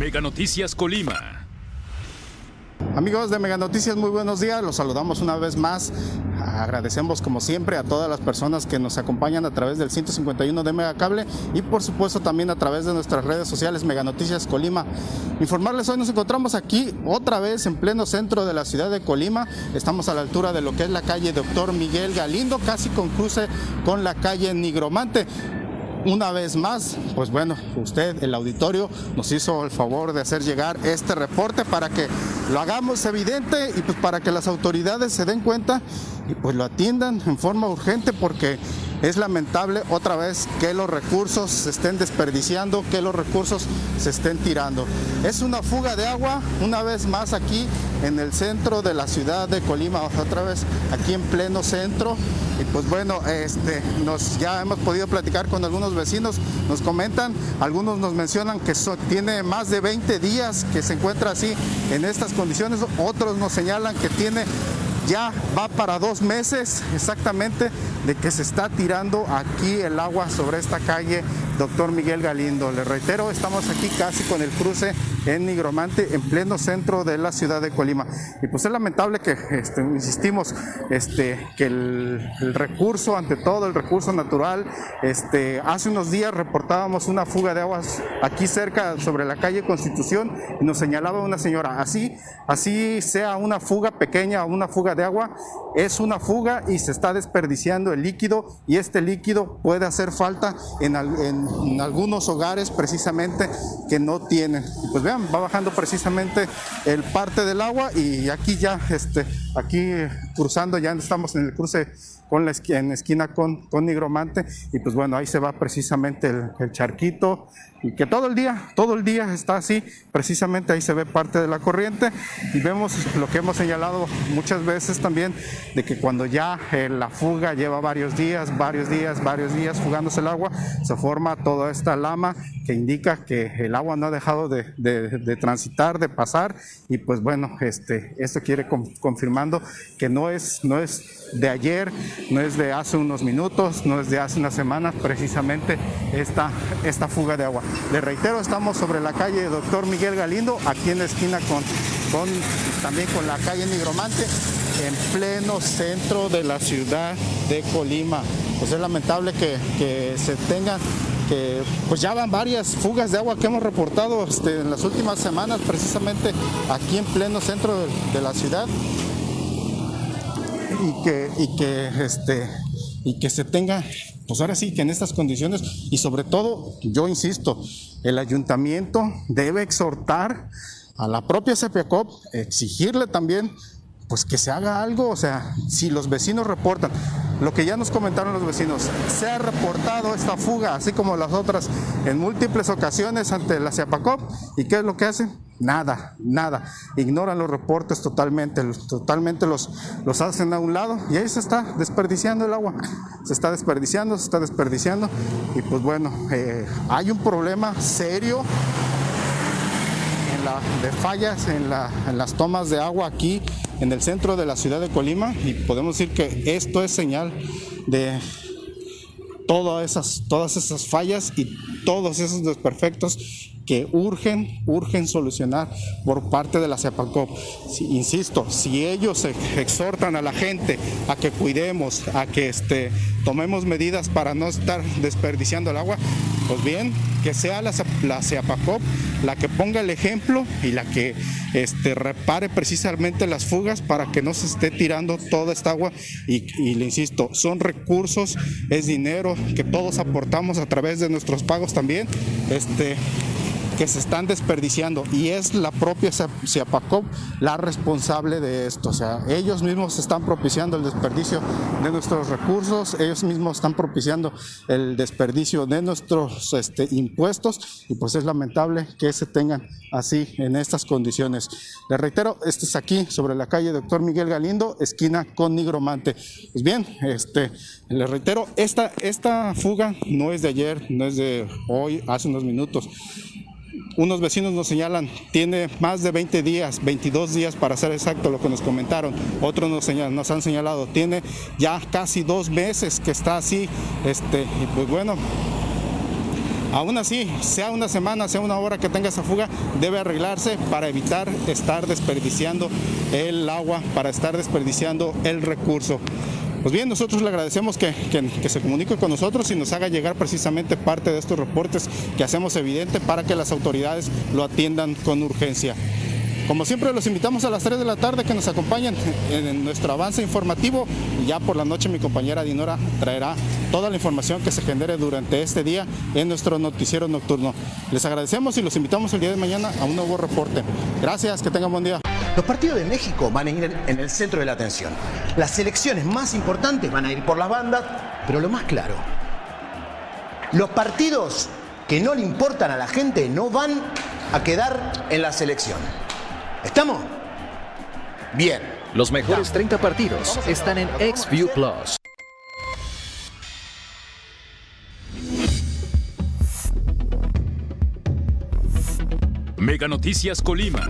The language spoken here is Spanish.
Mega Noticias Colima. Amigos de Mega Noticias, muy buenos días. Los saludamos una vez más. Agradecemos como siempre a todas las personas que nos acompañan a través del 151 de Mega Cable y por supuesto también a través de nuestras redes sociales Mega Noticias Colima. Informarles hoy nos encontramos aquí otra vez en pleno centro de la ciudad de Colima. Estamos a la altura de lo que es la calle Doctor Miguel Galindo, casi con cruce con la calle Nigromante una vez más, pues bueno, usted, el auditorio, nos hizo el favor de hacer llegar este reporte para que lo hagamos evidente y pues para que las autoridades se den cuenta y pues lo atiendan en forma urgente porque es lamentable otra vez que los recursos se estén desperdiciando, que los recursos se estén tirando. Es una fuga de agua, una vez más aquí en el centro de la ciudad de Colima, otra vez aquí en pleno centro. Y pues bueno, este, nos, ya hemos podido platicar con algunos vecinos, nos comentan, algunos nos mencionan que tiene más de 20 días que se encuentra así en estas condiciones, otros nos señalan que tiene ya va para dos meses exactamente de que se está tirando aquí el agua sobre esta calle Doctor Miguel Galindo. Le reitero, estamos aquí casi con el cruce en Nigromante, en pleno centro de la ciudad de Colima. Y pues es lamentable que, este, insistimos, este, que el, recurso, ante todo el recurso natural, este, hace unos días reportábamos una fuga de aguas aquí cerca sobre la calle Constitución y nos señalaba una señora, así, así sea una fuga pequeña o una fuga de agua, es una fuga y se está desperdiciando el líquido y este líquido puede hacer falta en, en algunos hogares precisamente que no tienen. Pues vean, va bajando precisamente el parte del agua y aquí ya, este, aquí cruzando, ya estamos en el cruce con la esquina, en esquina con, con Nigromante y pues bueno, ahí se va precisamente el, el charquito, y que todo el día, todo el día está así, precisamente ahí se ve parte de la corriente y vemos lo que hemos señalado muchas veces también, de que cuando ya eh, la fuga lleva varios días, varios días, varios días fugándose el agua, se forma toda esta lama que indica que el agua no ha dejado de, transitar, de pasar y pues bueno, este, esto quiere confirmando que no es, no es de ayer, no es de hace unos minutos, no es de hace unas semanas, precisamente esta, esta fuga de agua. Le reitero, estamos sobre la calle Doctor Miguel Galindo, aquí en la esquina con, con también con la calle Nigromante, en pleno centro de la ciudad de Colima. Pues es lamentable que, que se tengan pues ya van varias fugas de agua que hemos reportado este, en las últimas semanas, precisamente aquí en pleno centro de, de la ciudad. Y que, y que, este, y que se tenga, pues ahora sí, que en estas condiciones, y sobre todo, yo insisto, el ayuntamiento debe exhortar a la propia CPCOP, exigirle también pues que se haga algo, o sea, si los vecinos reportan, lo que ya nos comentaron los vecinos, se ha reportado esta fuga, así como las otras, en múltiples ocasiones ante la CEPACOP, ¿y qué es lo que hacen? Nada, nada. Ignoran los reportes totalmente, totalmente los, los hacen a un lado y ahí se está desperdiciando el agua. Se está desperdiciando, se está desperdiciando y pues bueno, eh, hay un problema serio de fallas en, las tomas de agua aquí en el centro de la ciudad de Colima y podemos decir que esto es señal de todas esas, todas esas fallas y todos esos desperfectos que urgen, urgen solucionar por parte de la CEPACOP. insisto, si ellos exhortan a la gente a que cuidemos, a que este, tomemos medidas para no estar desperdiciando el agua, pues bien, que sea la, la CEPACOP la que ponga el ejemplo y la que este, repare precisamente las fugas para que no se esté tirando toda esta agua y, y le insisto, son recursos, es dinero que todos aportamos a través de nuestros pagos también. Este, que se están desperdiciando y es la propia Ciapacop la responsable de esto. O sea, ellos mismos están propiciando el desperdicio de nuestros recursos, ellos mismos están propiciando el desperdicio de nuestros este, impuestos y pues es lamentable que se tengan así en estas condiciones. Le reitero, este es aquí sobre la calle Doctor Miguel Galindo, esquina con Nigromante. Pues bien, este, le reitero, esta, esta fuga no es de ayer, no es de hoy, hace unos minutos. Unos vecinos nos señalan, tiene más de 20 días, 22 días para ser exacto lo que nos comentaron. Otros nos, han señalado, tiene ya casi dos meses que está así. Este, y pues bueno, Aún así, sea una semana, sea una hora que tenga esa fuga, debe arreglarse para evitar estar desperdiciando el agua, para estar desperdiciando el recurso. Pues bien, nosotros le agradecemos que, se comunique con nosotros y nos haga llegar precisamente parte de estos reportes que hacemos evidente para que las autoridades lo atiendan con urgencia. Como siempre los invitamos a las 3 de la tarde que nos acompañen en nuestro avance informativo ya por la noche mi compañera Dinora traerá toda la información que se genere durante este día en nuestro noticiero nocturno. Les agradecemos y los invitamos el día de mañana a un nuevo reporte. Gracias, que tengan buen día. Los partidos de México van a ir en el centro de la atención. Las elecciones más importantes van a ir por las bandas, pero lo más claro, los partidos que no le importan a la gente no van a quedar en la selección. ¿Estamos? Bien. Los mejores 30 partidos están en XView Plus. Mega Noticias Colima.